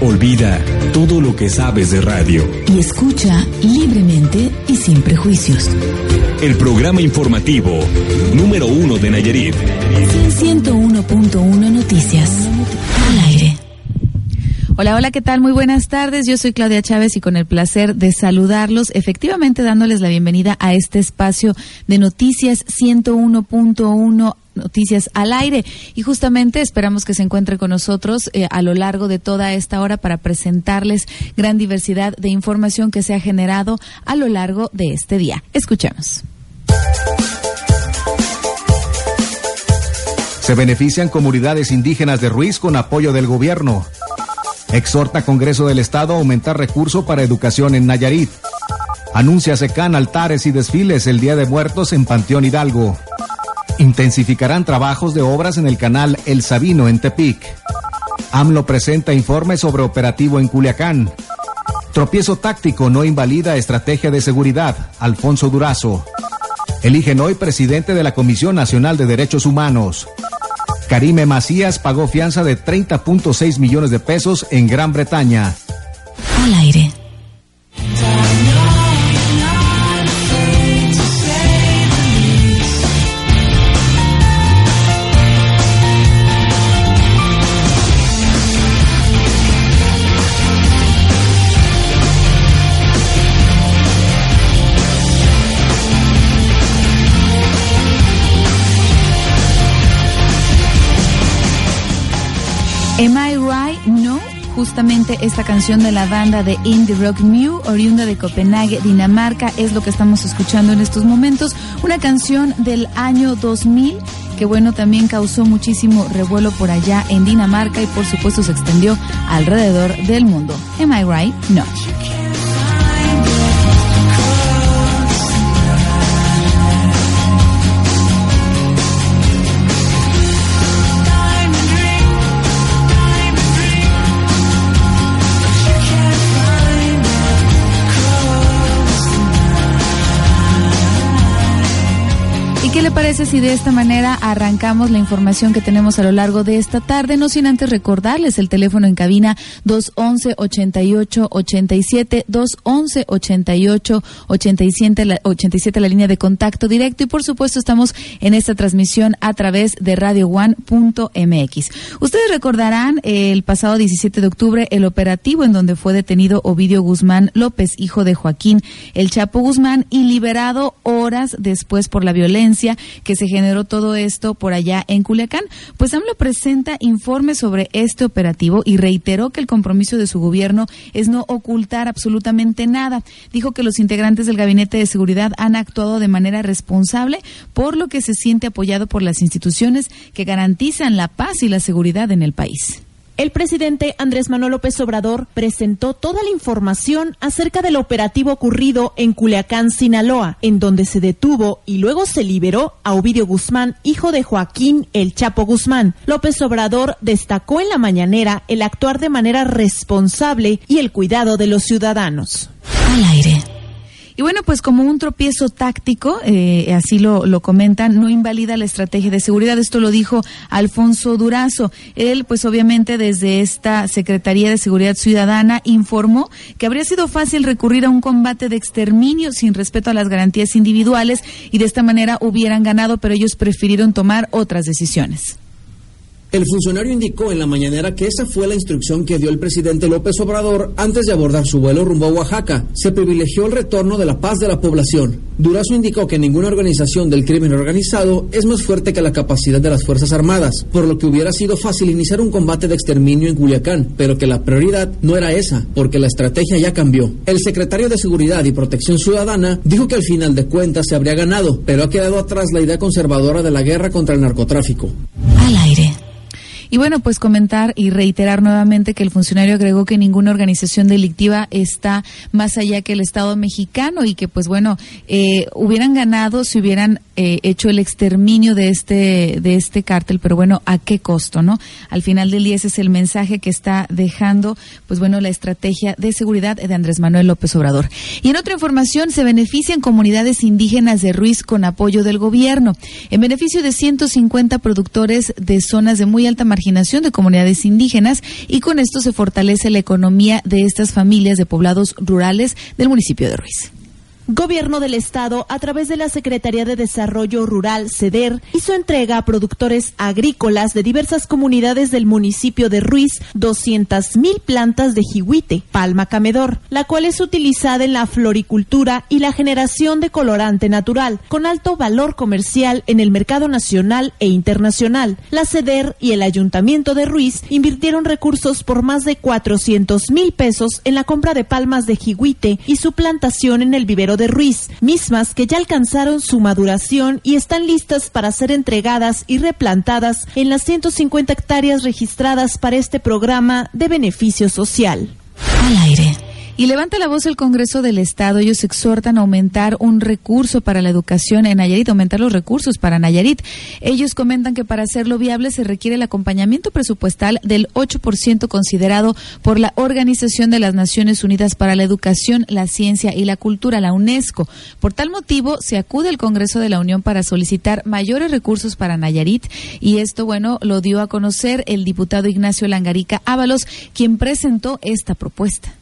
Olvida todo lo que sabes de radio. Y escucha libremente y sin prejuicios. El programa informativo número uno de Nayarit. 101.1 Noticias. Al aire. Hola, hola, ¿qué tal? Muy buenas tardes. Yo soy Claudia Chávez y con el placer de saludarlos, efectivamente dándoles la bienvenida a este espacio de Noticias 101.1 Noticias al aire. Y justamente esperamos que se encuentre con nosotros eh, a lo largo de toda esta hora para presentarles gran diversidad de información que se ha generado a lo largo de este día. Escuchemos. Se benefician comunidades indígenas de Ruiz con apoyo del gobierno. Exhorta Congreso del Estado a aumentar recursos para educación en Nayarit. Anuncia SECAN altares y desfiles el Día de Muertos en Panteón Hidalgo. Intensificarán trabajos de obras en el canal El Sabino en Tepic. AMLO presenta informe sobre operativo en Culiacán. Tropiezo táctico no invalida estrategia de seguridad. Alfonso Durazo. Eligen hoy presidente de la Comisión Nacional de Derechos Humanos. Karime Macías pagó fianza de 30.6 millones de pesos en Gran Bretaña. Al aire. Esta canción de la banda de Indie Rock Mew, oriunda de Copenhague, Dinamarca, es lo que estamos escuchando en estos momentos. Una canción del año 2000 que bueno, también causó muchísimo revuelo por allá en Dinamarca y por supuesto se extendió alrededor del mundo. Am I right? No. Parece si de esta manera arrancamos la información que tenemos a lo largo de esta tarde? No sin antes recordarles el teléfono en cabina 211-88-87, 211-88-87, la, 87, la línea de contacto directo. Y por supuesto estamos en esta transmisión a través de radioone.mx. Ustedes recordarán el pasado 17 de octubre el operativo en donde fue detenido Ovidio Guzmán López, hijo de Joaquín El Chapo Guzmán, y liberado horas después por la violencia que se generó todo esto por allá en Culiacán. Pues AMLO presenta informes sobre este operativo y reiteró que el compromiso de su gobierno es no ocultar absolutamente nada. Dijo que los integrantes del Gabinete de Seguridad han actuado de manera responsable, por lo que se siente apoyado por las instituciones que garantizan la paz y la seguridad en el país. El presidente Andrés Manuel López Obrador presentó toda la información acerca del operativo ocurrido en Culiacán, Sinaloa, en donde se detuvo y luego se liberó a Ovidio Guzmán, hijo de Joaquín El Chapo Guzmán. López Obrador destacó en la mañanera el actuar de manera responsable y el cuidado de los ciudadanos. Al aire. Y bueno, pues como un tropiezo táctico, eh, así lo, lo comentan, no invalida la estrategia de seguridad. Esto lo dijo Alfonso Durazo. Él, pues obviamente desde esta Secretaría de Seguridad Ciudadana informó que habría sido fácil recurrir a un combate de exterminio sin respeto a las garantías individuales y de esta manera hubieran ganado, pero ellos prefirieron tomar otras decisiones. El funcionario indicó en la mañanera que esa fue la instrucción que dio el presidente López Obrador antes de abordar su vuelo rumbo a Oaxaca. Se privilegió el retorno de la paz de la población. Durazo indicó que ninguna organización del crimen organizado es más fuerte que la capacidad de las Fuerzas Armadas, por lo que hubiera sido fácil iniciar un combate de exterminio en Culiacán, pero que la prioridad no era esa, porque la estrategia ya cambió. El secretario de Seguridad y Protección Ciudadana dijo que al final de cuentas se habría ganado, pero ha quedado atrás la idea conservadora de la guerra contra el narcotráfico. Al aire. Y bueno, pues comentar y reiterar nuevamente que el funcionario agregó que ninguna organización delictiva está más allá que el Estado mexicano y que pues bueno, eh, hubieran ganado si hubieran eh, hecho el exterminio de este de este cártel, pero bueno, ¿a qué costo, no? Al final del día ese es el mensaje que está dejando, pues bueno, la estrategia de seguridad de Andrés Manuel López Obrador. Y en otra información, se benefician comunidades indígenas de Ruiz con apoyo del gobierno, en beneficio de 150 productores de zonas de muy alta marginación de comunidades indígenas y con esto se fortalece la economía de estas familias de poblados rurales del municipio de Ruiz. Gobierno del Estado, a través de la Secretaría de Desarrollo Rural, CEDER, hizo entrega a productores agrícolas de diversas comunidades del municipio de Ruiz 200 mil plantas de jihuite, palma camedor, la cual es utilizada en la floricultura y la generación de colorante natural, con alto valor comercial en el mercado nacional e internacional. La CEDER y el Ayuntamiento de Ruiz invirtieron recursos por más de 400 mil pesos en la compra de palmas de jihuite y su plantación en el vivero de Ruiz, mismas que ya alcanzaron su maduración y están listas para ser entregadas y replantadas en las 150 hectáreas registradas para este programa de beneficio social. Al aire. Y levanta la voz el Congreso del Estado. Ellos exhortan a aumentar un recurso para la educación en Nayarit, aumentar los recursos para Nayarit. Ellos comentan que para hacerlo viable se requiere el acompañamiento presupuestal del 8% considerado por la Organización de las Naciones Unidas para la Educación, la Ciencia y la Cultura, la UNESCO. Por tal motivo, se acude al Congreso de la Unión para solicitar mayores recursos para Nayarit. Y esto, bueno, lo dio a conocer el diputado Ignacio Langarica Ábalos, quien presentó esta propuesta.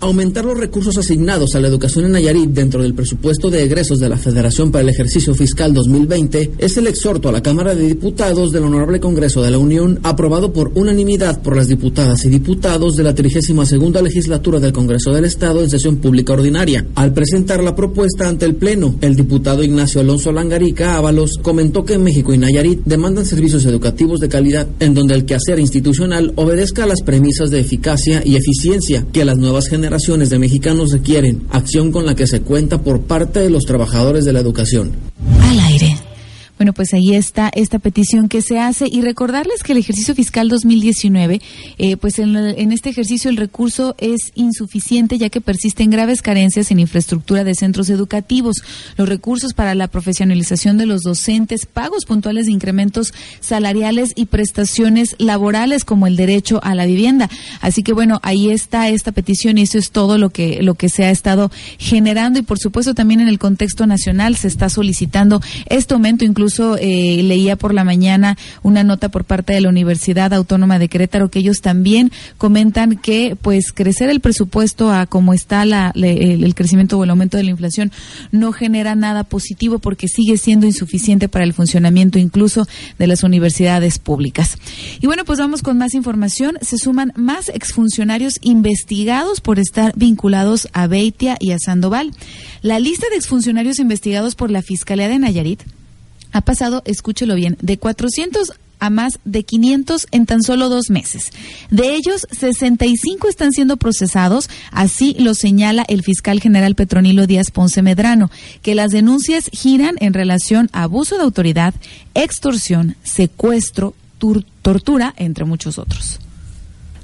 Aumentar los recursos asignados a la educación en Nayarit dentro del presupuesto de egresos de la Federación para el ejercicio fiscal 2020 es el exhorto a la Cámara de Diputados del Honorable Congreso de la Unión aprobado por unanimidad por las diputadas y diputados de la 32 legislatura del Congreso del Estado en sesión pública ordinaria. Al presentar la propuesta ante el Pleno, el diputado Ignacio Alonso Langarica Ábalos comentó que México y Nayarit demandan servicios educativos de calidad en donde el quehacer institucional obedezca a las premisas de eficacia y eficiencia que las nuevas generaciones generaciones de mexicanos requieren acción con la que se cuenta por parte de los trabajadores de la educación. Al aire. Bueno, pues ahí está esta petición que se hace y recordarles que el ejercicio fiscal 2019, eh, pues en, este ejercicio el recurso es insuficiente ya que persisten graves carencias en infraestructura de centros educativos, los recursos para la profesionalización de los docentes, pagos puntuales de incrementos salariales y prestaciones laborales como el derecho a la vivienda. Así que bueno, ahí está esta petición y eso es todo lo que lo que se ha estado generando y por supuesto también en el contexto nacional se está solicitando este aumento incluso incluso eh, leía por la mañana una nota por parte de la Universidad Autónoma de Querétaro que ellos también comentan que pues crecer el presupuesto a como está la, el, el crecimiento o el aumento de la inflación no genera nada positivo porque sigue siendo insuficiente para el funcionamiento incluso de las universidades públicas. Y bueno, pues vamos con más información. Se suman más exfuncionarios investigados por estar vinculados a Beitia y a Sandoval. La lista de exfuncionarios investigados por la Fiscalía de Nayarit ha pasado, escúchelo bien, de 400 a más de 500 en tan solo dos meses. De ellos, 65 están siendo procesados, así lo señala el fiscal general Petronilo Díaz Ponce Medrano, que las denuncias giran en relación a abuso de autoridad, extorsión, secuestro, tortura, entre muchos otros.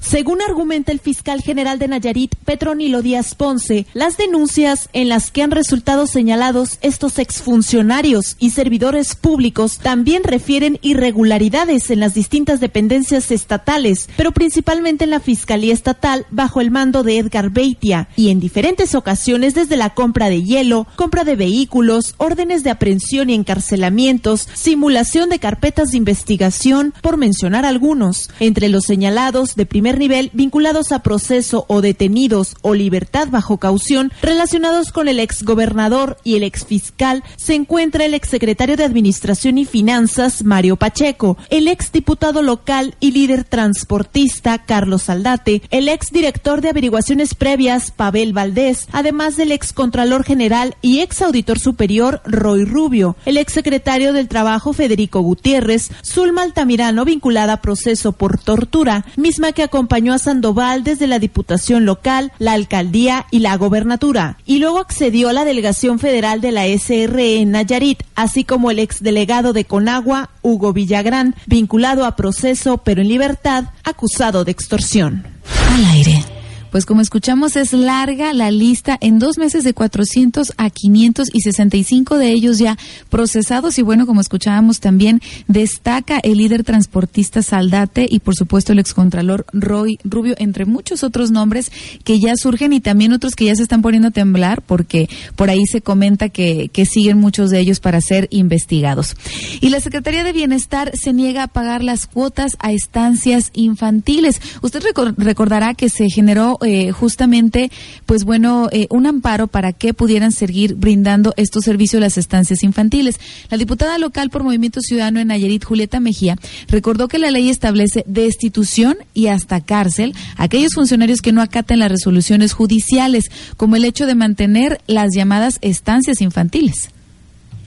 Según argumenta el fiscal general de Nayarit, Petronilo Díaz Ponce, las denuncias en las que han resultado señalados estos exfuncionarios y servidores públicos también refieren irregularidades en las distintas dependencias estatales, pero principalmente en la Fiscalía Estatal bajo el mando de Edgar Beitia y en diferentes ocasiones desde la compra de hielo, compra de vehículos, órdenes de aprehensión y encarcelamientos, simulación de carpetas de investigación, por mencionar algunos. Entre los señalados de primer nivel vinculados a proceso o detenidos o libertad bajo caución relacionados con el exgobernador y el exfiscal se encuentra el exsecretario de Administración y Finanzas Mario Pacheco, el exdiputado local y líder transportista Carlos Saldate, el exdirector de averiguaciones previas Pavel Valdés, además del excontralor general y exauditor superior Roy Rubio, el exsecretario del Trabajo Federico Gutiérrez, Zulma Altamirano vinculada a proceso por tortura, misma que acompañó a Sandoval desde la Diputación Local, la Alcaldía y la Gobernatura, y luego accedió a la Delegación Federal de la SRE en Nayarit, así como el exdelegado de Conagua, Hugo Villagrán, vinculado a proceso pero en libertad, acusado de extorsión. Al aire. Pues como escuchamos es larga la lista en dos meses de 400 a 500 y 65 de ellos ya procesados y bueno, como escuchábamos también destaca el líder transportista Saldate y por supuesto el excontralor Roy Rubio, entre muchos otros nombres que ya surgen y también otros que ya se están poniendo a temblar porque por ahí se comenta que, que siguen muchos de ellos para ser investigados. Y la Secretaría de Bienestar se niega a pagar las cuotas a estancias infantiles. Usted recordará que se generó eh, justamente, pues bueno, eh, un amparo para que pudieran seguir brindando estos servicios las estancias infantiles. La diputada local por Movimiento Ciudadano en Nayarit, Julieta Mejía, recordó que la ley establece destitución y hasta cárcel a aquellos funcionarios que no acaten las resoluciones judiciales, como el hecho de mantener las llamadas estancias infantiles.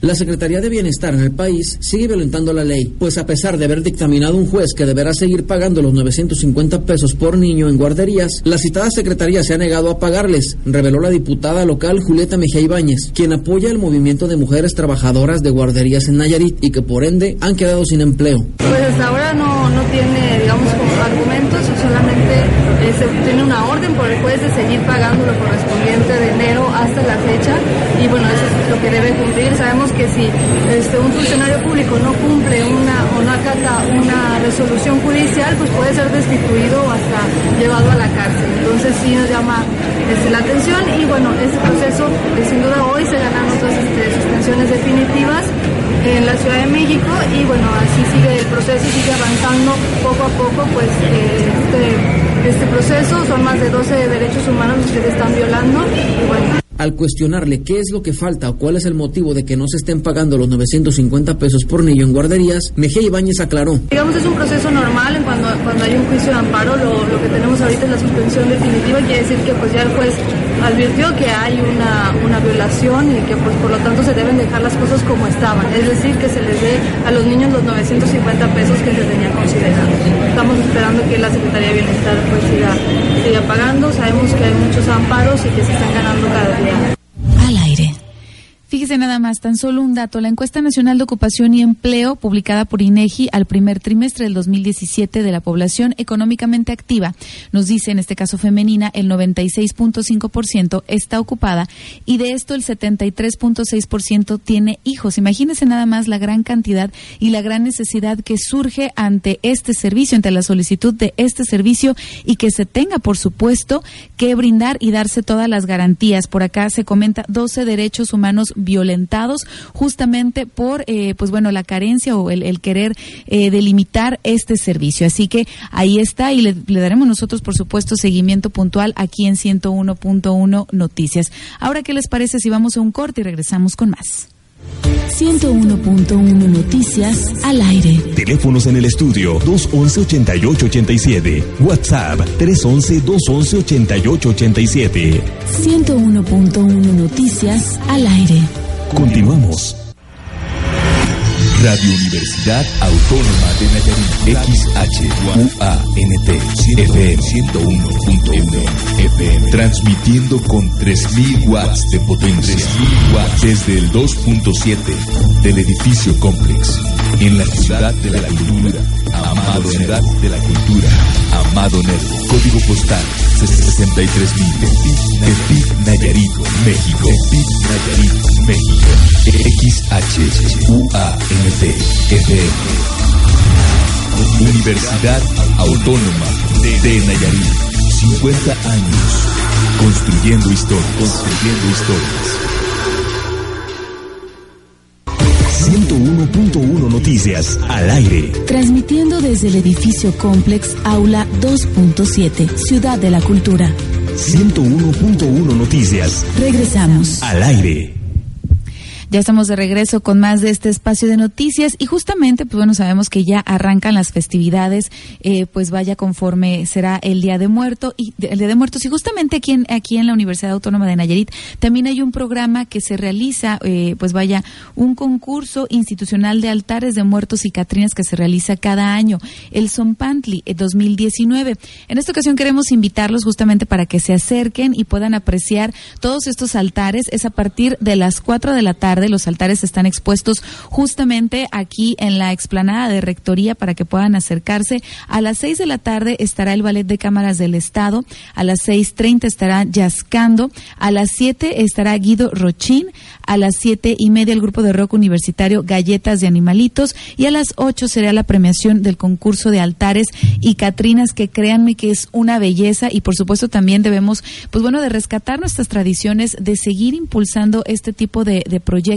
La Secretaría de Bienestar en el país sigue violentando la ley, pues a pesar de haber dictaminado un juez que deberá seguir pagando los 950 pesos por niño en guarderías, la citada Secretaría se ha negado a pagarles, reveló la diputada local Julieta Mejía Ibáñez, quien apoya el movimiento de mujeres trabajadoras de guarderías en Nayarit y que por ende han quedado sin empleo. Pues hasta ahora no, no tiene, digamos, como argumentos, solamente eh, tiene una orden por el juez de seguir pagando lo correspondiente de enero hasta la fecha y bueno, eso es lo que debe cumplir. Sabemos que si este, un funcionario público no cumple una o no acata una resolución judicial, pues puede ser destituido o hasta llevado a la cárcel. Entonces sí nos llama este, la atención y bueno, este proceso eh, sin duda hoy se ganan otras este, suspensiones definitivas en la Ciudad de México y bueno, así sigue el proceso, sigue avanzando poco a poco pues eh, este, este proceso, son más de 12 derechos humanos los que se están violando y bueno. Al cuestionarle qué es lo que falta o cuál es el motivo de que no se estén pagando los 950 pesos por niño en guarderías, Mejía Ibáñez aclaró. Digamos, es un proceso normal cuando, cuando hay un juicio de amparo. Lo, lo que tenemos ahorita es la suspensión definitiva. Quiere decir que pues ya el juez advirtió que hay una, una violación y que pues por lo tanto se deben dejar las cosas como estaban. Es decir, que se les dé a los niños los 950 pesos que se tenían considerados. Estamos esperando que la Secretaría de Bienestar pues siga, pagando. Sabemos que hay muchos amparos y que se están ganando cada día. Al aire. Fíjese nada más, tan solo un dato. La encuesta nacional de ocupación y empleo publicada por INEGI al primer trimestre del 2017 de la población económicamente activa nos dice, en este caso femenina, el 96.5% está ocupada y de esto el 73.6% tiene hijos. Imagínese nada más la gran cantidad y la gran necesidad que surge ante este servicio, ante la solicitud de este servicio y que se tenga, por supuesto, que brindar y darse todas las garantías. Por acá se comenta 12 derechos humanos violentados justamente por, eh, pues bueno, la carencia o el, el querer eh, delimitar este servicio. Así que ahí está y le, le daremos nosotros, por supuesto, seguimiento puntual aquí en 101.1 Noticias. Ahora, ¿qué les parece si vamos a un corte y regresamos con más? 101.1 Noticias al aire. Teléfonos en el estudio 211-8887. WhatsApp 311-211-8887. 101.1 Noticias al aire. Continuamos. Radio Universidad Autónoma de Nayarit. XHUANT. FM 101.1 FM. Transmitiendo con 3000 watts de potencia. 3000 watts desde el 2.7 del edificio Complex. En la ciudad de la cultura. Amado Ciudad de la cultura. Amado Nervo. Código postal 63000. Tepic Nayarit, México. Tepic Nayarit, México. XHUANT. FM. Universidad Autónoma de Nayarit. 50 años. Construyendo historias. Construyendo historias. 101.1 Noticias al aire. Transmitiendo desde el edificio Complex Aula 2.7, Ciudad de la Cultura. 101.1 Noticias Regresamos. al aire. Ya estamos de regreso con más de este espacio de noticias y justamente, pues bueno, sabemos que ya arrancan las festividades, eh, pues vaya conforme será el Día de Muerto y el Día de Muertos y justamente aquí en aquí en la Universidad Autónoma de Nayarit también hay un programa que se realiza, eh, pues vaya un concurso institucional de altares de muertos y catrinas que se realiza cada año, el Zompantli eh, 2019. En esta ocasión queremos invitarlos justamente para que se acerquen y puedan apreciar todos estos altares. Es a partir de las 4 de la tarde Los altares están expuestos justamente aquí en la explanada de Rectoría para que puedan acercarse. A las 6 de la tarde estará el Ballet de Cámaras del Estado. A las 6.30 estará Yascando. A las 7 estará Guido Rochín. A las siete y media el grupo de rock universitario Galletas de Animalitos. Y a las 8 será la premiación del concurso de altares y Catrinas, que créanme que es una belleza y por supuesto también debemos, pues bueno, de rescatar nuestras tradiciones, de seguir impulsando este tipo de proyectos.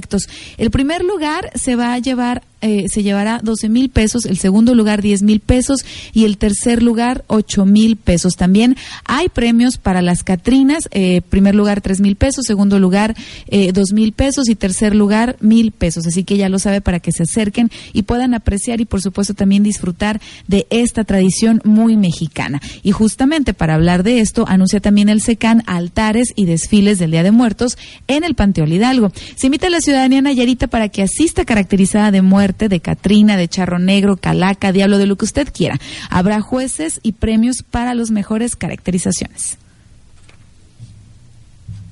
El primer lugar se va a llevar eh, se llevará 12 mil pesos, el segundo lugar 10 mil pesos y el tercer lugar 8 mil pesos. También hay premios para las Catrinas, eh, primer lugar 3 mil pesos, segundo lugar eh, 2 mil pesos y tercer lugar mil pesos. Así que ya lo sabe para que se acerquen y puedan apreciar y por supuesto también disfrutar de esta tradición muy mexicana. Y justamente para hablar de esto, anuncia también el SECAN altares y desfiles del Día de Muertos en el Panteón Hidalgo. Se invita a la ciudadanía nayarita para que asista caracterizada de muerte de Catrina, de Charro Negro, Calaca, Diablo, de lo que usted quiera. Habrá jueces y premios para las mejores caracterizaciones.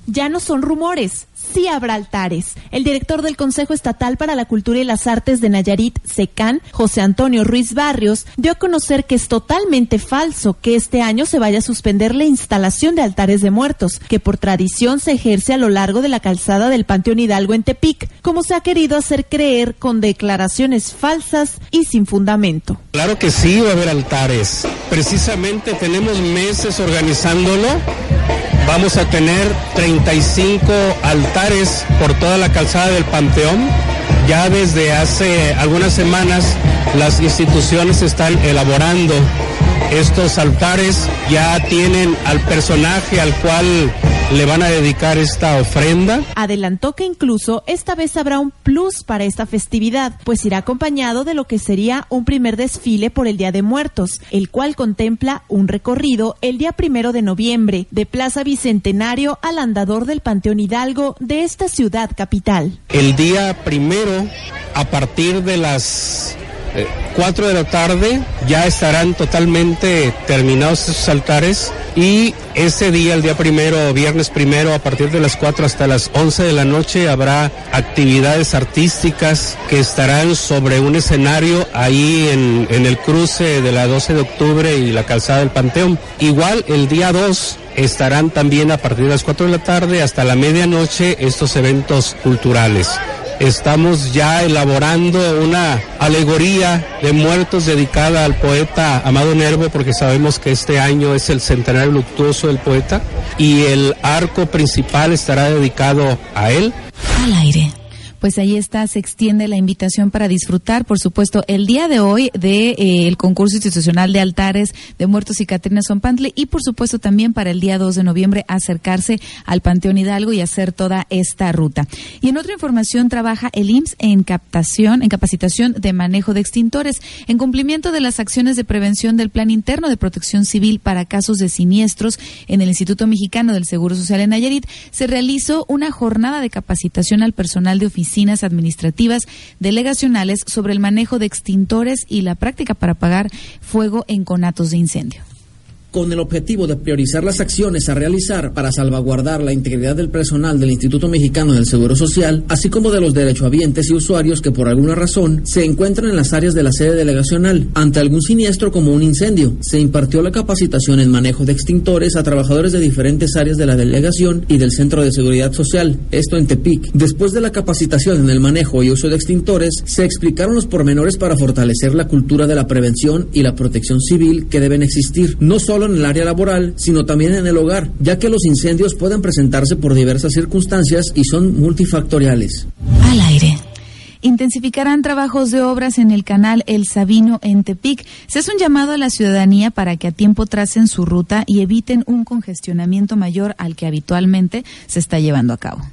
Ya no son rumores, sí habrá altares. El director del Consejo Estatal para la Cultura y las Artes de Nayarit, SECAN, José Antonio Ruiz Barrios, dio a conocer que es totalmente falso que este año se vaya a suspender la instalación de altares de muertos, que por tradición se ejerce a lo largo de la calzada del Panteón Hidalgo en Tepic, como se ha querido hacer creer con declaraciones falsas y sin fundamento. Claro que sí va a haber altares. Precisamente tenemos meses organizándolo. Vamos a tener 35 altares por toda la calzada del Panteón. Ya desde hace algunas semanas las instituciones están elaborando estos altares, ya tienen al personaje al cual le van a dedicar esta ofrenda. Adelantó que incluso esta vez habrá un plus para esta festividad, pues irá acompañado de lo que sería un primer desfile por el Día de Muertos, el cual contempla un recorrido el día primero de noviembre de Plaza Bicentenario al andador del Panteón Hidalgo de esta ciudad capital. El día primero, a partir de las 4 de la tarde ya estarán totalmente terminados esos altares y ese día, el día primero, viernes primero, a partir de las 4 hasta las 11 de la noche habrá actividades artísticas que estarán sobre un escenario ahí en, en el cruce de la 12 de octubre y la calzada del Panteón. Igual el día 2 estarán también a partir de las 4 de la tarde hasta la medianoche estos eventos culturales. Estamos ya elaborando una alegoría de muertos dedicada al poeta Amado Nervo porque sabemos que este año es el centenario luctuoso del poeta y el arco principal estará dedicado a él. Al aire pues ahí está, se extiende la invitación para disfrutar, por supuesto, el día de hoy de eh, concurso institucional de altares de muertos y Catrina Sonpantle y por supuesto también para el día 2 de noviembre acercarse al Panteón Hidalgo y hacer toda esta ruta. Y en otra información trabaja el IMSS en captación, en capacitación de manejo de extintores, en cumplimiento de las acciones de prevención del Plan Interno de Protección Civil para casos de siniestros en el Instituto Mexicano del Seguro Social en Nayarit, se realizó una jornada de capacitación al personal de oficina administrativas delegacionales sobre el manejo de extintores y la práctica para apagar fuego en conatos de incendio con el objetivo de priorizar las acciones a realizar para salvaguardar la integridad del personal del Instituto Mexicano del Seguro Social, así como de los derechohabientes y usuarios que por alguna razón se encuentran en las áreas de la sede delegacional ante algún siniestro como un incendio. Se impartió la capacitación en manejo de extintores a trabajadores de diferentes áreas de la delegación y del Centro de Seguridad Social, esto en Tepic. Después de la capacitación en el manejo y uso de extintores, se explicaron los pormenores para fortalecer la cultura de la prevención y la protección civil que deben existir, no solo en el área laboral, sino también en el hogar, ya que los incendios pueden presentarse por diversas circunstancias y son multifactoriales. Al aire intensificarán trabajos de obras en el canal El Sabino en Tepic. Se hace un llamado a la ciudadanía para que a tiempo tracen su ruta y eviten un congestionamiento mayor al que habitualmente se está llevando a cabo.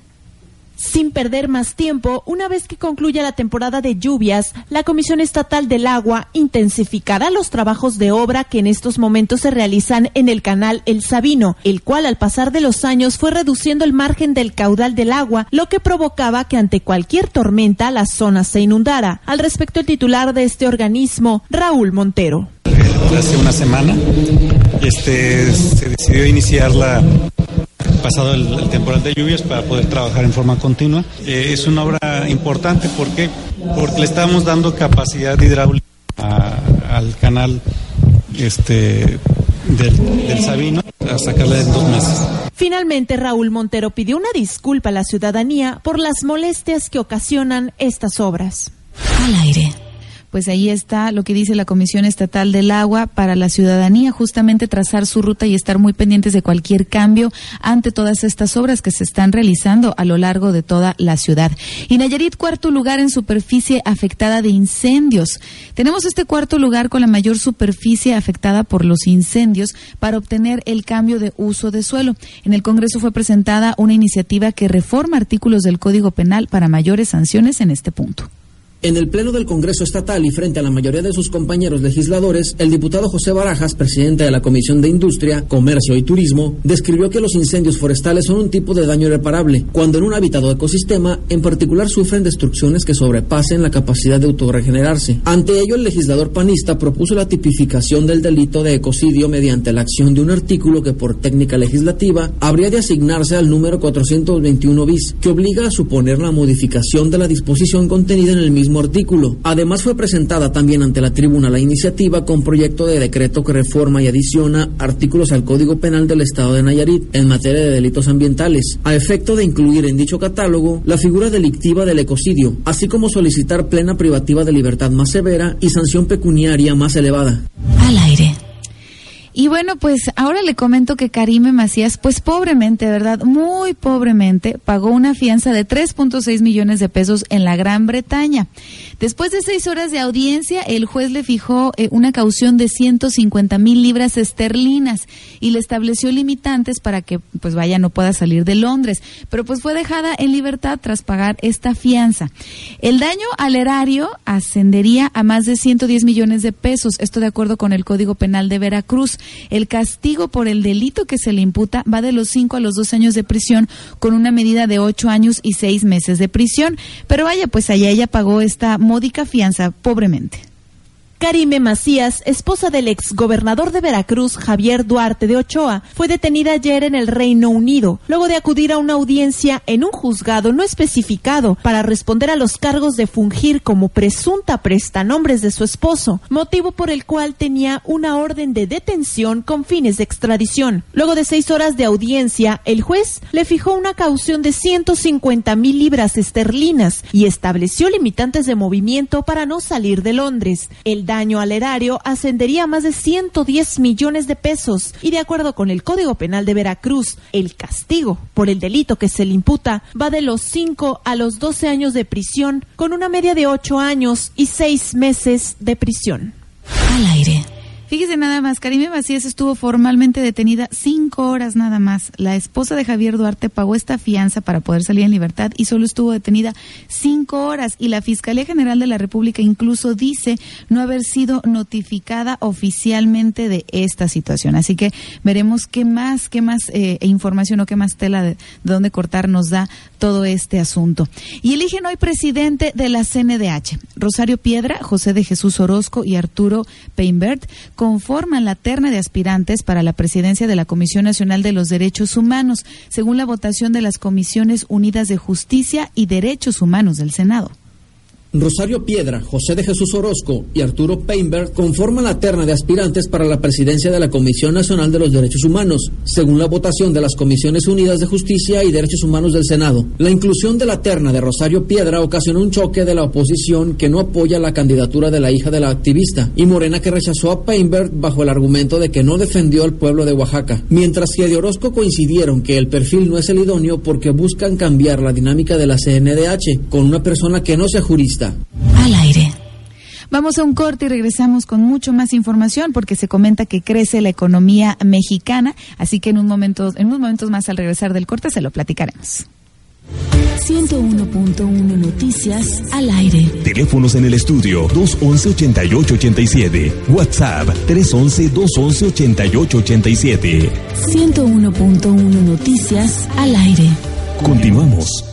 Sin perder más tiempo, una vez que concluya la temporada de lluvias, la Comisión Estatal del Agua intensificará los trabajos de obra que en estos momentos se realizan en el canal El Sabino, el cual al pasar de los años fue reduciendo el margen del caudal del agua, lo que provocaba que ante cualquier tormenta la zona se inundara. Al respecto, el titular de este organismo, Raúl Montero. Hace una semana este, se decidió iniciar la pasado el, temporal de lluvias para poder trabajar en forma continua. Eh, es una obra importante porque, porque le estamos dando capacidad hidráulica al canal este, del, del Sabino a sacarle en dos meses. Finalmente, Raúl Montero pidió una disculpa a la ciudadanía por las molestias que ocasionan estas obras. Al aire pues ahí está lo que dice la Comisión Estatal del Agua para la ciudadanía, justamente trazar su ruta y estar muy pendientes de cualquier cambio ante todas estas obras que se están realizando a lo largo de toda la ciudad. Y Nayarit, cuarto lugar en superficie afectada de incendios. Tenemos este cuarto lugar con la mayor superficie afectada por los incendios para obtener el cambio de uso de suelo. En el Congreso fue presentada una iniciativa que reforma artículos del Código Penal para mayores sanciones en este punto. En el Pleno del Congreso Estatal y frente a la mayoría de sus compañeros legisladores, el diputado José Barajas, presidente de la Comisión de Industria, Comercio y Turismo, describió que los incendios forestales son un tipo de daño irreparable, cuando en un habitado ecosistema en particular sufren destrucciones que sobrepasen la capacidad de autorregenerarse. Ante ello, el legislador panista propuso la tipificación del delito de ecocidio mediante la acción de un artículo que por técnica legislativa habría de asignarse al número 421 bis, que obliga a suponer la modificación de la disposición contenida en el mismo Además fue presentada también ante la tribuna la iniciativa con proyecto de decreto que reforma y adiciona artículos al Código Penal del Estado de Nayarit en materia de delitos ambientales, a efecto de incluir en dicho catálogo la figura delictiva del ecocidio, así como solicitar plena privativa de libertad más severa y sanción pecuniaria más elevada. Al aire. Y bueno, pues ahora le comento que Karime Macías, pues pobremente, ¿verdad? Muy pobremente, pagó una fianza de 3.6 millones de pesos en la Gran Bretaña. Después de seis horas de audiencia, el juez le fijó eh, una caución de 150 mil libras esterlinas y le estableció limitantes para que, pues vaya, no pueda salir de Londres. Pero pues fue dejada en libertad tras pagar esta fianza. El daño al erario ascendería a más de 110 millones de pesos, esto de acuerdo con el Código Penal de Veracruz. El castigo por el delito que se le imputa va de los 5 a los 2 años de prisión con una medida de 8 años y 6 meses de prisión. Pero vaya, pues allá ella pagó esta módica fianza pobremente. Karime Macías, esposa del exgobernador de Veracruz, Javier Duarte de Ochoa, fue detenida ayer en el Reino Unido, luego de acudir a una audiencia en un juzgado no especificado para responder a los cargos de fungir como presunta prestanombres de su esposo, motivo por el cual tenía una orden de detención con fines de extradición. Luego de seis horas de audiencia, el juez le fijó una caución de 150 mil libras esterlinas y estableció limitantes de movimiento para no salir de Londres. Daño al erario ascendería a más de 110 millones de pesos y de acuerdo con el Código Penal de Veracruz, el castigo por el delito que se le imputa va de los 5 a los 12 años de prisión con una media de 8 años y 6 meses de prisión. Al aire. Fíjese nada más, Karime Macías estuvo formalmente detenida cinco horas nada más. La esposa de Javier Duarte pagó esta fianza para poder salir en libertad y solo estuvo detenida cinco horas. Y la Fiscalía General de la República incluso dice no haber sido notificada oficialmente de esta situación. Así que veremos qué más, qué más eh, información o qué más tela de, de dónde cortar nos da todo este asunto. Y eligen hoy presidente de la CNDH. Rosario Piedra, José de Jesús Orozco y Arturo Peinbert conforman la terna de aspirantes para la presidencia de la Comisión Nacional de los Derechos Humanos, según la votación de las Comisiones Unidas de Justicia y Derechos Humanos del Senado. Rosario Piedra, José de Jesús Orozco y Arturo Peinberg conforman la terna de aspirantes para la presidencia de la Comisión Nacional de los Derechos Humanos, según la votación de las Comisiones Unidas de Justicia y Derechos Humanos del Senado. La inclusión de la terna de Rosario Piedra ocasionó un choque de la oposición que no apoya la candidatura de la hija de la activista y Morena que rechazó a Peinberg bajo el argumento de que no defendió al pueblo de Oaxaca, mientras que de Orozco coincidieron que el perfil no es el idóneo porque buscan cambiar la dinámica de la CNDH con una persona que no sea jurista al aire. Vamos a un corte y regresamos con mucho más información porque se comenta que crece la economía mexicana, así que en un momento, en unos momentos más al regresar del corte se lo platicaremos. 101.1 Noticias al aire. Teléfonos en el estudio 211-8887. WhatsApp 311-211-8887. 101.1 Noticias al aire. Continuamos.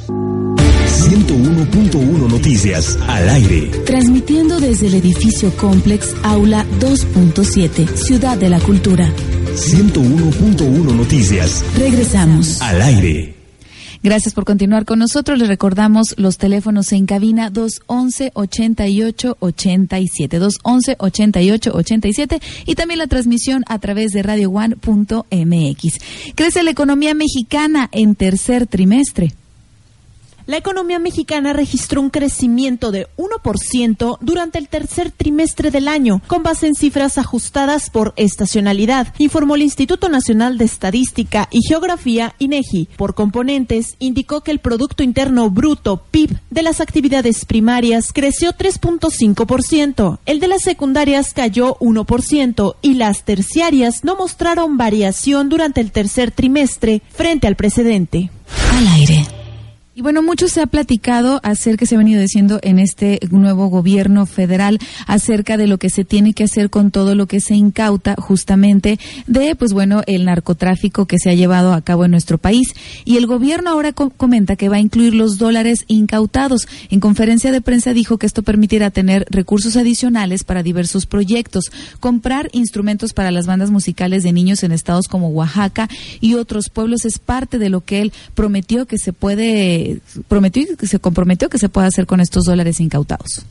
101.1 Noticias al aire. Transmitiendo desde el edificio Complex Aula 2.7, Ciudad de la Cultura. 101.1 Noticias. Regresamos. Al aire. Gracias por continuar con nosotros. Les recordamos los teléfonos en cabina 211-8887, 211-8887 y también la transmisión a través de radioone.mx. Crece la economía mexicana en tercer trimestre. La economía mexicana registró un crecimiento de 1% durante el tercer trimestre del año, con base en cifras ajustadas por estacionalidad, informó el Instituto Nacional de Estadística y Geografía, INEGI. Por componentes, indicó que el Producto Interno Bruto, PIB, de las actividades primarias creció 3.5%, el de las secundarias cayó 1% y las terciarias no mostraron variación durante el tercer trimestre frente al precedente. Al aire. Y bueno, mucho se ha platicado acerca, se ha venido diciendo en este nuevo gobierno federal acerca de lo que se tiene que hacer con todo lo que se incauta justamente de, pues bueno, el narcotráfico que se ha llevado a cabo en nuestro país. Y el gobierno ahora comenta que va a incluir los dólares incautados. En conferencia de prensa dijo que esto permitirá tener recursos adicionales para diversos proyectos, comprar instrumentos para las bandas musicales de niños en estados como Oaxaca y otros pueblos es parte de lo que él prometió que se puede prometió y se comprometió que se pueda hacer con estos dólares incautados.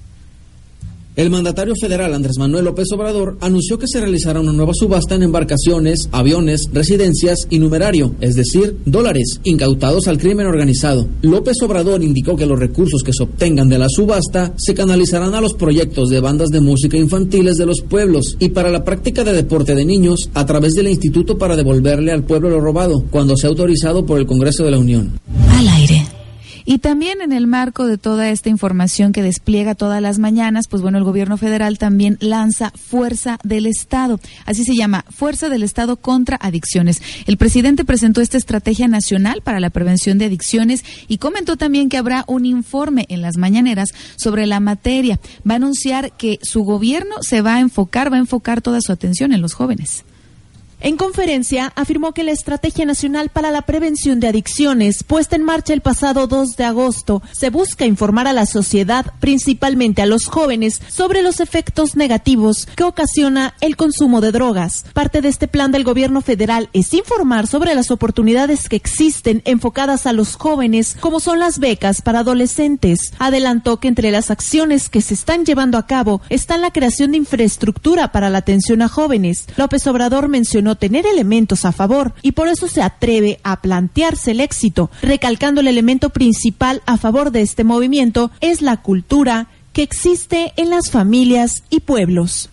El mandatario federal Andrés Manuel López Obrador anunció que se realizará una nueva subasta en embarcaciones, aviones, residencias y numerario, es decir, dólares incautados al crimen organizado. López Obrador indicó que los recursos que se obtengan de la subasta se canalizarán a los proyectos de bandas de música infantiles de los pueblos y para la práctica de deporte de niños a través del instituto para devolverle al pueblo lo robado, cuando sea autorizado por el Congreso de la Unión. Al aire. Y también en el marco de toda esta información que despliega todas las mañanas, pues bueno, el gobierno federal también lanza Fuerza del Estado. Así se llama, Fuerza del Estado contra Adicciones. El presidente presentó esta estrategia nacional para la prevención de adicciones y comentó también que habrá un informe en las mañaneras sobre la materia. Va a anunciar que su gobierno se va a enfocar, va a enfocar toda su atención en los jóvenes. En conferencia, afirmó que la Estrategia Nacional para la Prevención de Adicciones, puesta en marcha el pasado 2 de agosto, se busca informar a la sociedad, principalmente a los jóvenes, sobre los efectos negativos que ocasiona el consumo de drogas. Parte de este plan del gobierno federal es informar sobre las oportunidades que existen enfocadas a los jóvenes, como son las becas para adolescentes. Adelantó que entre las acciones que se están llevando a cabo está la creación de infraestructura para la atención a jóvenes. López Obrador mencionó no tener elementos a favor y por eso se atreve a plantearse el éxito, recalcando el elemento principal a favor de este movimiento es la cultura que existe en las familias y pueblos.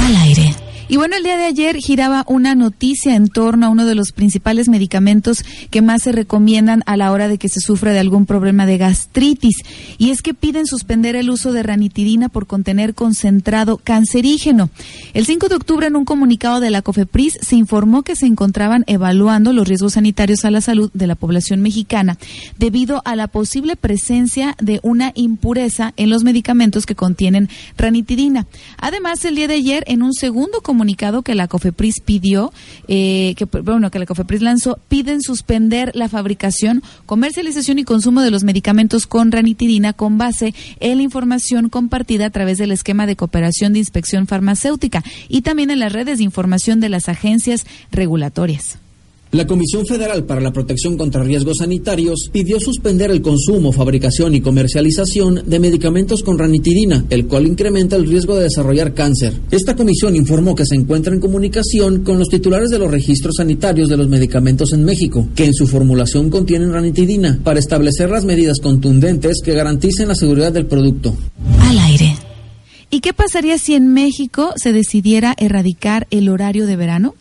Al aire. Y bueno, el día de ayer giraba una noticia en torno a uno de los principales medicamentos que más se recomiendan a la hora de que se sufra de algún problema de gastritis. Y es que piden suspender el uso de ranitidina por contener concentrado cancerígeno. El 5 de octubre, en un comunicado de la COFEPRIS, se informó que se encontraban evaluando los riesgos sanitarios a la salud de la población mexicana debido a la posible presencia de una impureza en los medicamentos que contienen ranitidina. Además, el día de ayer, en un segundo comunicado, comunicado que la COFEPRIS pidió, eh, que bueno, que la COFEPRIS lanzó, piden suspender la fabricación, comercialización y consumo de los medicamentos con ranitidina con base en la información compartida a través del esquema de cooperación de inspección farmacéutica y también en las redes de información de las agencias regulatorias. La Comisión Federal para la Protección contra Riesgos Sanitarios pidió suspender el consumo, fabricación y comercialización de medicamentos con ranitidina, el cual incrementa el riesgo de desarrollar cáncer. Esta comisión informó que se encuentra en comunicación con los titulares de los registros sanitarios de los medicamentos en México, que en su formulación contienen ranitidina, para establecer las medidas contundentes que garanticen la seguridad del producto. Al aire. ¿Y qué pasaría si en México se decidiera erradicar el horario de verano?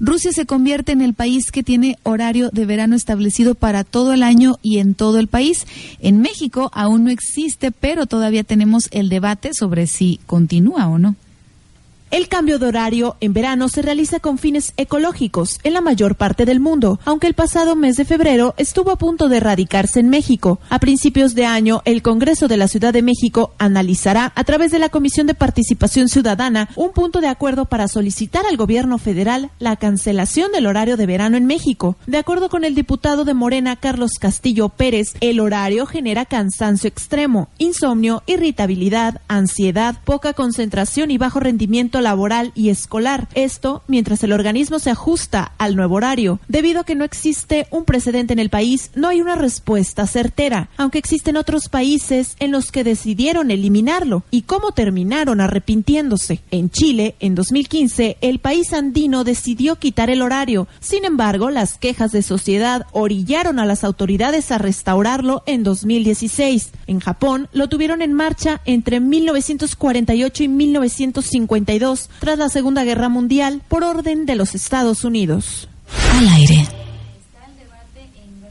Rusia se convierte en el país que tiene horario de verano establecido para todo el año y en todo el país. En México aún no existe, pero todavía tenemos el debate sobre si continúa o no. El cambio de horario en verano se realiza con fines ecológicos en la mayor parte del mundo, aunque el pasado mes de febrero estuvo a punto de erradicarse en México. A principios de año, el Congreso de la Ciudad de México analizará a través de la Comisión de Participación Ciudadana un punto de acuerdo para solicitar al gobierno federal la cancelación del horario de verano en México. De acuerdo con el diputado de Morena, Carlos Castillo Pérez, el horario genera cansancio extremo, insomnio, irritabilidad, ansiedad, poca concentración y bajo rendimiento laboral y escolar. Esto mientras el organismo se ajusta al nuevo horario. Debido a que no existe un precedente en el país, no hay una respuesta certera, aunque existen otros países en los que decidieron eliminarlo y cómo terminaron arrepintiéndose. En Chile, en 2015, el país andino decidió quitar el horario. Sin embargo, las quejas de sociedad orillaron a las autoridades a restaurarlo en 2016. En Japón, lo tuvieron en marcha entre 1948 y 1952, tras la Segunda Guerra Mundial, por orden de los Estados Unidos. Al aire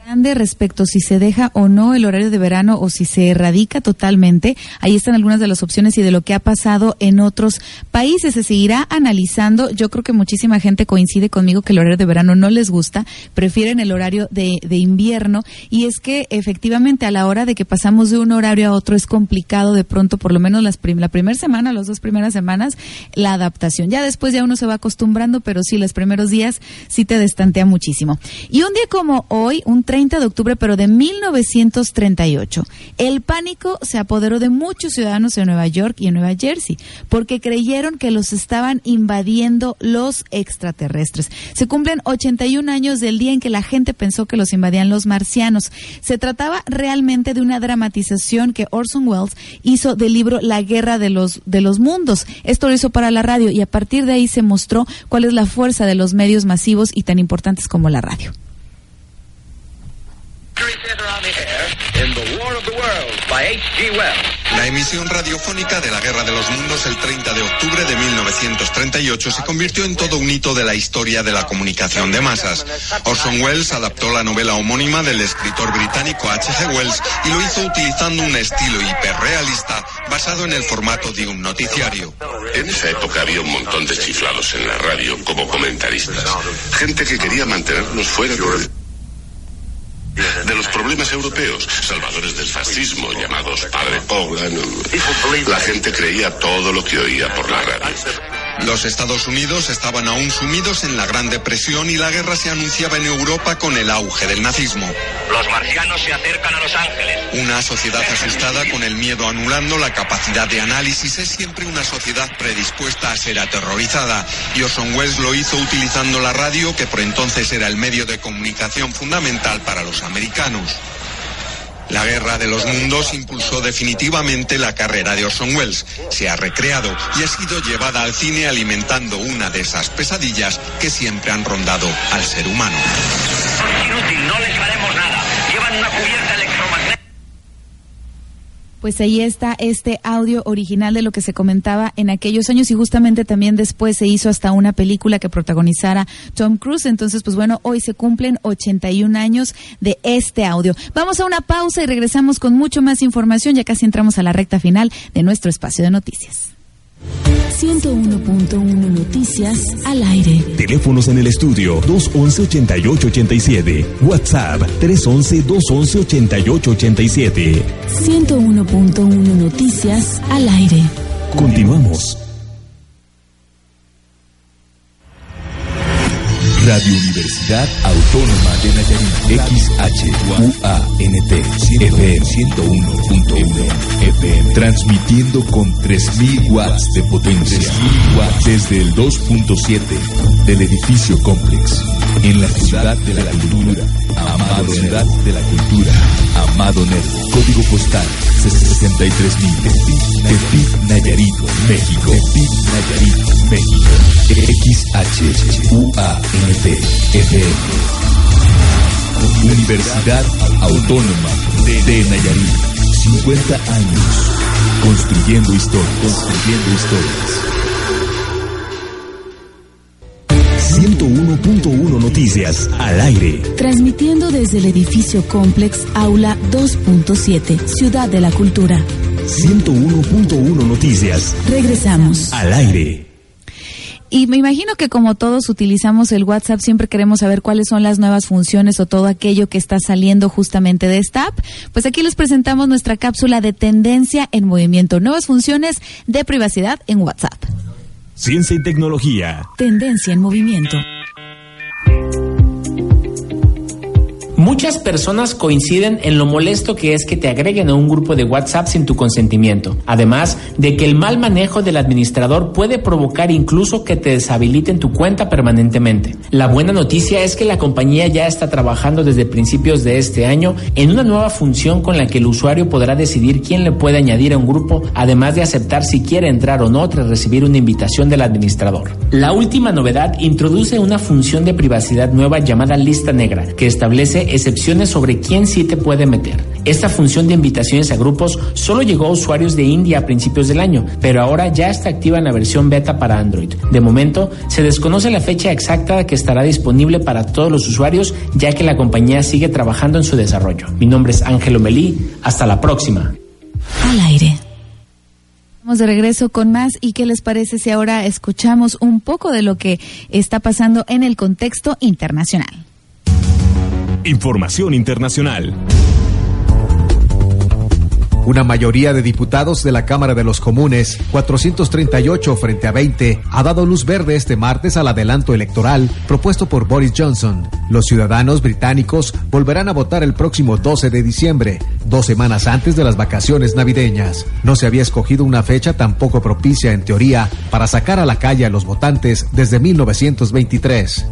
grande respecto si se deja o no el horario de verano o si se erradica totalmente. Ahí están algunas de las opciones y de lo que ha pasado en otros países. Se seguirá analizando. Yo creo que muchísima gente coincide conmigo que el horario de verano no les gusta, prefieren el horario de, invierno. Y es que efectivamente a la hora de que pasamos de un horario a otro es complicado de pronto, por lo menos las la primera semana, las dos primeras semanas, la adaptación. Ya después ya uno se va acostumbrando, pero sí, los primeros días sí te destantea muchísimo. Y un día como hoy, un 30 de octubre, pero de 1938. El pánico se apoderó de muchos ciudadanos en Nueva York y en Nueva Jersey, porque creyeron que los estaban invadiendo los extraterrestres. Se cumplen 81 años del día en que la gente pensó que los invadían los marcianos. Se trataba realmente de una dramatización que Orson Welles hizo del libro La guerra de los, de los mundos. Esto lo hizo para la radio y a partir de ahí se mostró cuál es la fuerza de los medios masivos y tan importantes como la radio. La emisión radiofónica de la Guerra de los Mundos el 30 de octubre de 1938 se convirtió en todo un hito de la historia de la comunicación de masas. Orson Welles adaptó la novela homónima del escritor británico H.G. Wells y lo hizo utilizando un estilo hiperrealista basado en el formato de un noticiario. En esa época había un montón de chiflados en la radio como comentaristas. Gente que quería mantenernos fuera de de los problemas europeos, salvadores del fascismo, llamados Padre Poglan. La gente creía todo lo que oía por la radio. Los Estados Unidos estaban aún sumidos en la Gran Depresión y la guerra se anunciaba en Europa con el auge del nazismo. Los marcianos se acercan a Los Ángeles. Una sociedad asustada con el miedo anulando la capacidad de análisis es siempre una sociedad predispuesta a ser aterrorizada. Y Orson Welles lo hizo utilizando la radio, que por entonces era el medio de comunicación fundamental para los americanos. La Guerra de los Mundos impulsó definitivamente la carrera de Orson Welles. Se ha recreado y ha sido llevada al cine alimentando una de esas pesadillas que siempre han rondado al ser humano. Inútil, no les haremos nada. Llevan una cubierta electromagnética. Pues ahí está este audio original de lo que se comentaba en aquellos años y justamente también después se hizo hasta una película que protagonizara Tom Cruise. Entonces, pues bueno, hoy se cumplen 81 años de este audio. Vamos a una pausa y regresamos con mucho más información. Ya casi entramos a la recta final de nuestro espacio de noticias. 101.1 Noticias al aire. Teléfonos en el estudio 211-8887. WhatsApp 311-211-8887. 101.1 Noticias al aire. Continuamos. Radio Universidad Autónoma de Nayarit. XHUANT. FM 101.1 FM. Transmitiendo con 3000 watts de potencia. 3000 watts desde el 2.7 del edificio Complex. En la ciudad de la cultura. Amado Ciudad de la Cultura. Amado Nervo. Código postal 63000. Tepic, Nayarit, México. Tepic, Nayarit, México. XHUANT. Universidad Autónoma de Nayarit. 50 años. Construyendo historias. Construyendo historias. 101.1 Noticias al aire. Transmitiendo desde el edificio Complex Aula 2.7, Ciudad de la Cultura. 101.1 Noticias Regresamos. al aire. Y me imagino que como todos utilizamos el WhatsApp, siempre queremos saber cuáles son las nuevas funciones o todo aquello que está saliendo justamente de esta app. Pues aquí les presentamos nuestra cápsula de tendencia en movimiento, nuevas funciones de privacidad en WhatsApp. Ciencia y tecnología. Tendencia en movimiento. Muchas personas coinciden en lo molesto que es que te agreguen a un grupo de WhatsApp sin tu consentimiento, además de que el mal manejo del administrador puede provocar incluso que te deshabiliten tu cuenta permanentemente. La buena noticia es que la compañía ya está trabajando desde principios de este año en una nueva función con la que el usuario podrá decidir quién le puede añadir a un grupo, además de aceptar si quiere entrar o no tras recibir una invitación del administrador. La última novedad introduce una función de privacidad nueva llamada lista negra, que establece excepciones sobre quién sí te puede meter. Esta función de invitaciones a grupos solo llegó a usuarios de India a principios del año, pero ahora ya está activa en la versión beta para Android. De momento, se desconoce la fecha exacta que estará disponible para todos los usuarios, ya que la compañía sigue trabajando en su desarrollo. Mi nombre es Ángelo Melí. Hasta la próxima. Al aire. Estamos de regreso con más y qué les parece si ahora escuchamos un poco de lo que está pasando en el contexto internacional. Información internacional. Una mayoría de diputados de la Cámara de los Comunes, 438 frente a 20, ha dado luz verde este martes al adelanto electoral propuesto por Boris Johnson. Los ciudadanos británicos volverán a votar el próximo 12 de diciembre, dos semanas antes de las vacaciones navideñas. No se había escogido una fecha tan poco propicia en teoría para sacar a la calle a los votantes desde 1923.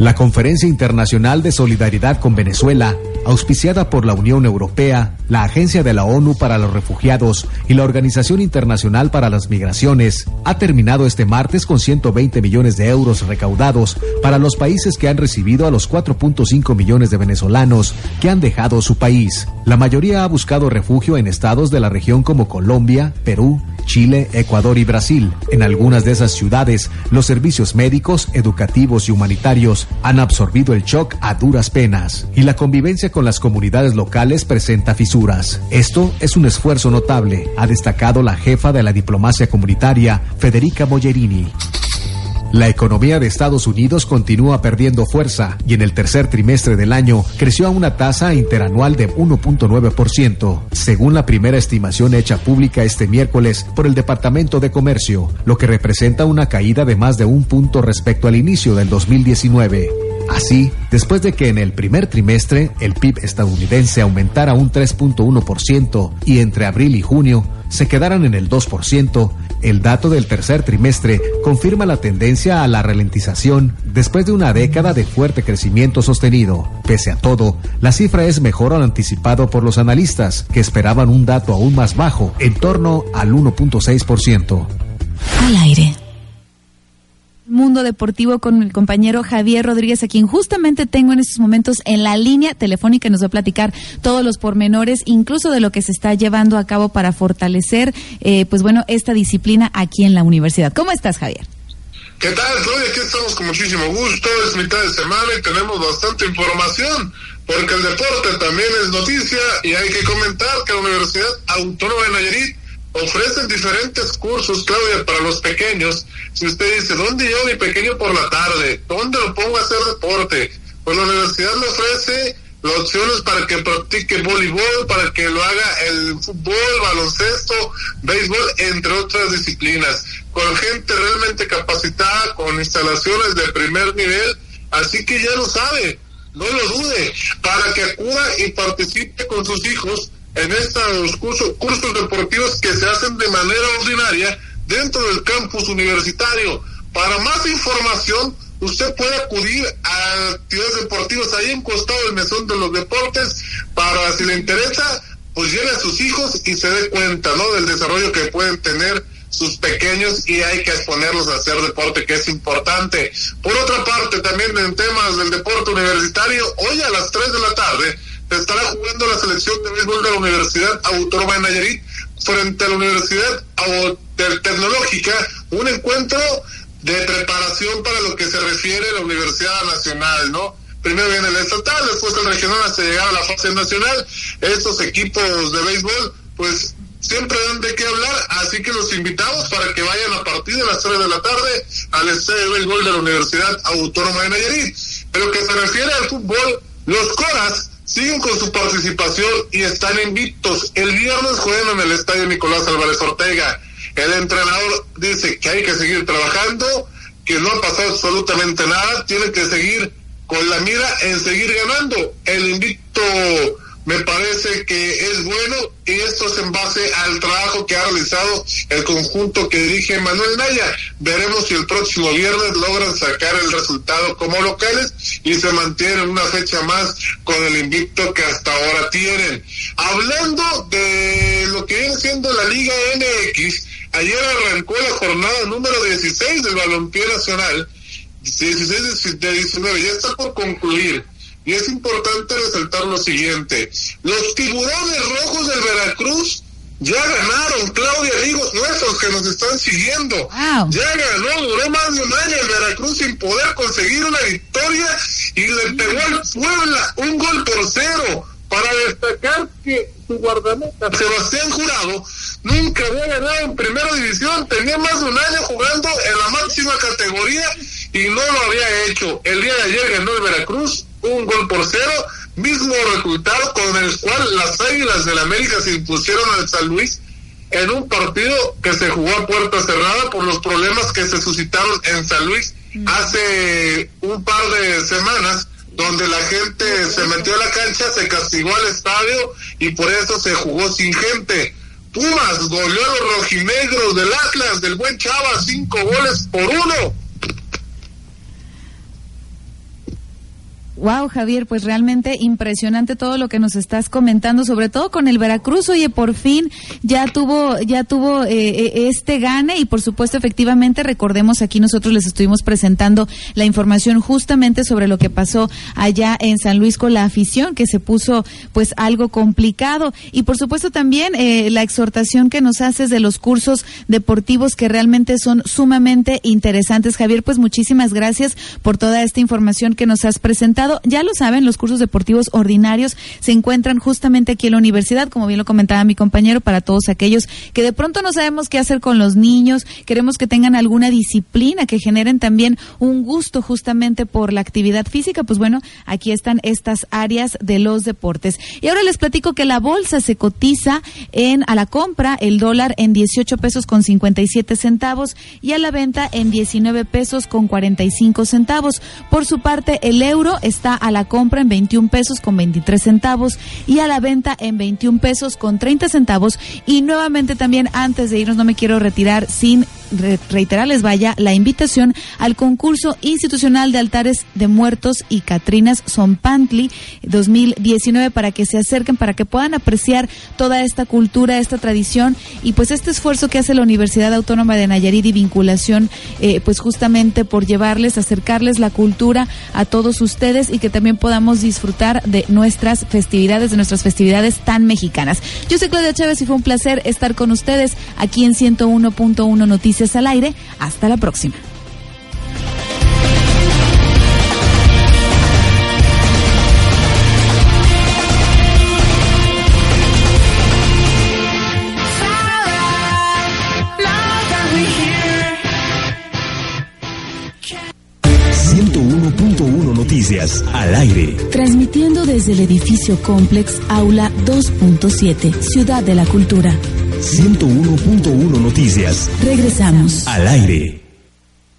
La Conferencia Internacional de Solidaridad con Venezuela, auspiciada por la Unión Europea, la Agencia de la ONU para los Refugiados y la Organización Internacional para las Migraciones, ha terminado este martes con 120 millones de euros recaudados para los países que han recibido a los 4.5 millones de venezolanos que han dejado su país. La mayoría ha buscado refugio en estados de la región como Colombia, Perú, Chile, Ecuador y Brasil. En algunas de esas ciudades, los servicios médicos, educativos y humanitarios han absorbido el shock a duras penas y la convivencia con las comunidades locales presenta fisuras. Esto es un esfuerzo notable, ha destacado la jefa de la diplomacia comunitaria, Federica Mogherini. La economía de Estados Unidos continúa perdiendo fuerza y en el tercer trimestre del año creció a una tasa interanual de 1.9%, según la primera estimación hecha pública este miércoles por el Departamento de Comercio, lo que representa una caída de más de un punto respecto al inicio del 2019. Así, después de que en el primer trimestre el PIB estadounidense aumentara un 3.1% y entre abril y junio se quedaran en el 2%, el dato del tercer trimestre confirma la tendencia a la ralentización después de una década de fuerte crecimiento sostenido. Pese a todo, la cifra es mejor a lo anticipado por los analistas, que esperaban un dato aún más bajo, en torno al 1.6%. Al aire. Mundo Deportivo con mi compañero Javier Rodríguez, a quien justamente tengo en estos momentos en la línea telefónica y nos va a platicar todos los pormenores, incluso de lo que se está llevando a cabo para fortalecer, eh, pues bueno, esta disciplina aquí en la universidad. ¿Cómo estás, Javier? ¿Qué tal, Claudia? Aquí estamos con muchísimo gusto. Es mitad de semana y tenemos bastante información, porque el deporte también es noticia y hay que comentar que la Universidad Autónoma de Nayarit ofrecen diferentes cursos, Claudia, para los pequeños. Si usted dice, ¿dónde llevo mi pequeño por la tarde? ¿Dónde lo pongo a hacer deporte? Pues la universidad le ofrece las opciones para que practique voleibol, para que lo haga el fútbol, baloncesto, béisbol, entre otras disciplinas, con gente realmente capacitada, con instalaciones de primer nivel, así que ya lo sabe, no lo dude, para que acuda y participe con sus hijos en estos cursos, deportivos que se hacen de manera ordinaria dentro del campus universitario. Para más información, usted puede acudir a actividades deportivas ahí en costado del mesón de los deportes para si le interesa, pues lleve a sus hijos y se dé cuenta, ¿no? Del desarrollo que pueden tener sus pequeños y hay que exponerlos a hacer deporte que es importante. Por otra parte, también en temas del deporte universitario, hoy a las 3 de la tarde estará jugando la selección de béisbol de la Universidad Autónoma de Nayarit frente a la Universidad Tecnológica, un encuentro de preparación para lo que se refiere a la Universidad Nacional, ¿no? Primero viene el estatal, después el regional hasta llegar a la fase nacional. Estos equipos de béisbol, pues siempre dan de qué hablar, así que los invitamos para que vayan a partir de las 3 de la tarde al estadio de béisbol de la Universidad Autónoma de Nayarit. Pero que se refiere al fútbol, los Coras siguen con su participación y están invictos. El viernes juegan en el estadio Nicolás Álvarez Ortega. El entrenador dice que hay que seguir trabajando, que no ha pasado absolutamente nada, tiene que seguir con la mira en seguir ganando. El invicto me parece que es bueno y esto es en base al trabajo que ha realizado el conjunto que dirige Manuel Naya. Veremos si el próximo viernes logran sacar el resultado como locales y se mantienen una fecha más con el invicto que hasta ahora tienen. Hablando de lo que viene siendo la Liga MX, ayer arrancó la jornada número 16 del Balompié Nacional, 16 de 19, ya está por concluir. Y es importante resaltar lo siguiente. Los tiburones rojos del Veracruz ya ganaron, Claudia, amigos nuestros que nos están siguiendo. Ya ganó, duró más de un año el Veracruz sin poder conseguir una victoria y le pegó al Puebla un gol por cero. Para destacar que su guardameta, Sebastián Jurado, nunca había ganado en primera división, tenía más de un año jugando en la máxima categoría y no lo había hecho. El día de ayer ganó el Veracruz un gol por cero, mismo resultado con el cual las Águilas del América se impusieron al San Luis en un partido que se jugó a puerta cerrada por los problemas que se suscitaron en San Luis hace un par de semanas donde la gente se metió a la cancha, se castigó al estadio y por eso se jugó sin gente. Pumas goleó a los rojinegros del Atlas, del buen Chava, cinco goles por uno. Wow, Javier, pues realmente impresionante todo lo que nos estás comentando, sobre todo con el Veracruz. Oye, por fin ya tuvo, ya tuvo eh, eh, este gane y por supuesto, efectivamente, recordemos aquí nosotros les estuvimos presentando la información justamente sobre lo que pasó allá en San Luis con la afición, que se puso pues algo complicado y por supuesto también eh, la exhortación que nos haces de los cursos deportivos que realmente son sumamente interesantes. Javier, pues muchísimas gracias por toda esta información que nos has presentado ya lo saben, los cursos deportivos ordinarios se encuentran justamente aquí en la universidad, como bien lo comentaba mi compañero, para todos aquellos que de pronto no sabemos qué hacer con los niños, queremos que tengan alguna disciplina, que generen también un gusto justamente por la actividad física, pues bueno, aquí están estas áreas de los deportes. Y ahora les platico que la bolsa se cotiza en a la compra el dólar en 18 pesos con 57 centavos y a la venta en 19 pesos con 45 centavos. Por su parte, el euro está está a la compra en 21 pesos con 23 centavos y a la venta en 21 pesos con 30 centavos. Y nuevamente también antes de irnos no me quiero retirar sin reiterarles vaya la invitación al concurso institucional de altares de muertos y Catrinas Pantli 2019 para que se acerquen, para que puedan apreciar toda esta cultura, esta tradición y pues este esfuerzo que hace la Universidad Autónoma de Nayarit y vinculación eh, pues justamente por llevarles, acercarles la cultura a todos ustedes y que también podamos disfrutar de nuestras festividades, de nuestras festividades tan mexicanas. Yo soy Claudia Chávez y fue un placer estar con ustedes aquí en 101.1 Noticias al aire. Hasta la próxima. Noticias al aire. Transmitiendo desde el edificio Complex Aula 2.7, Ciudad de la Cultura. 101.1 Noticias. Regresamos. Al aire.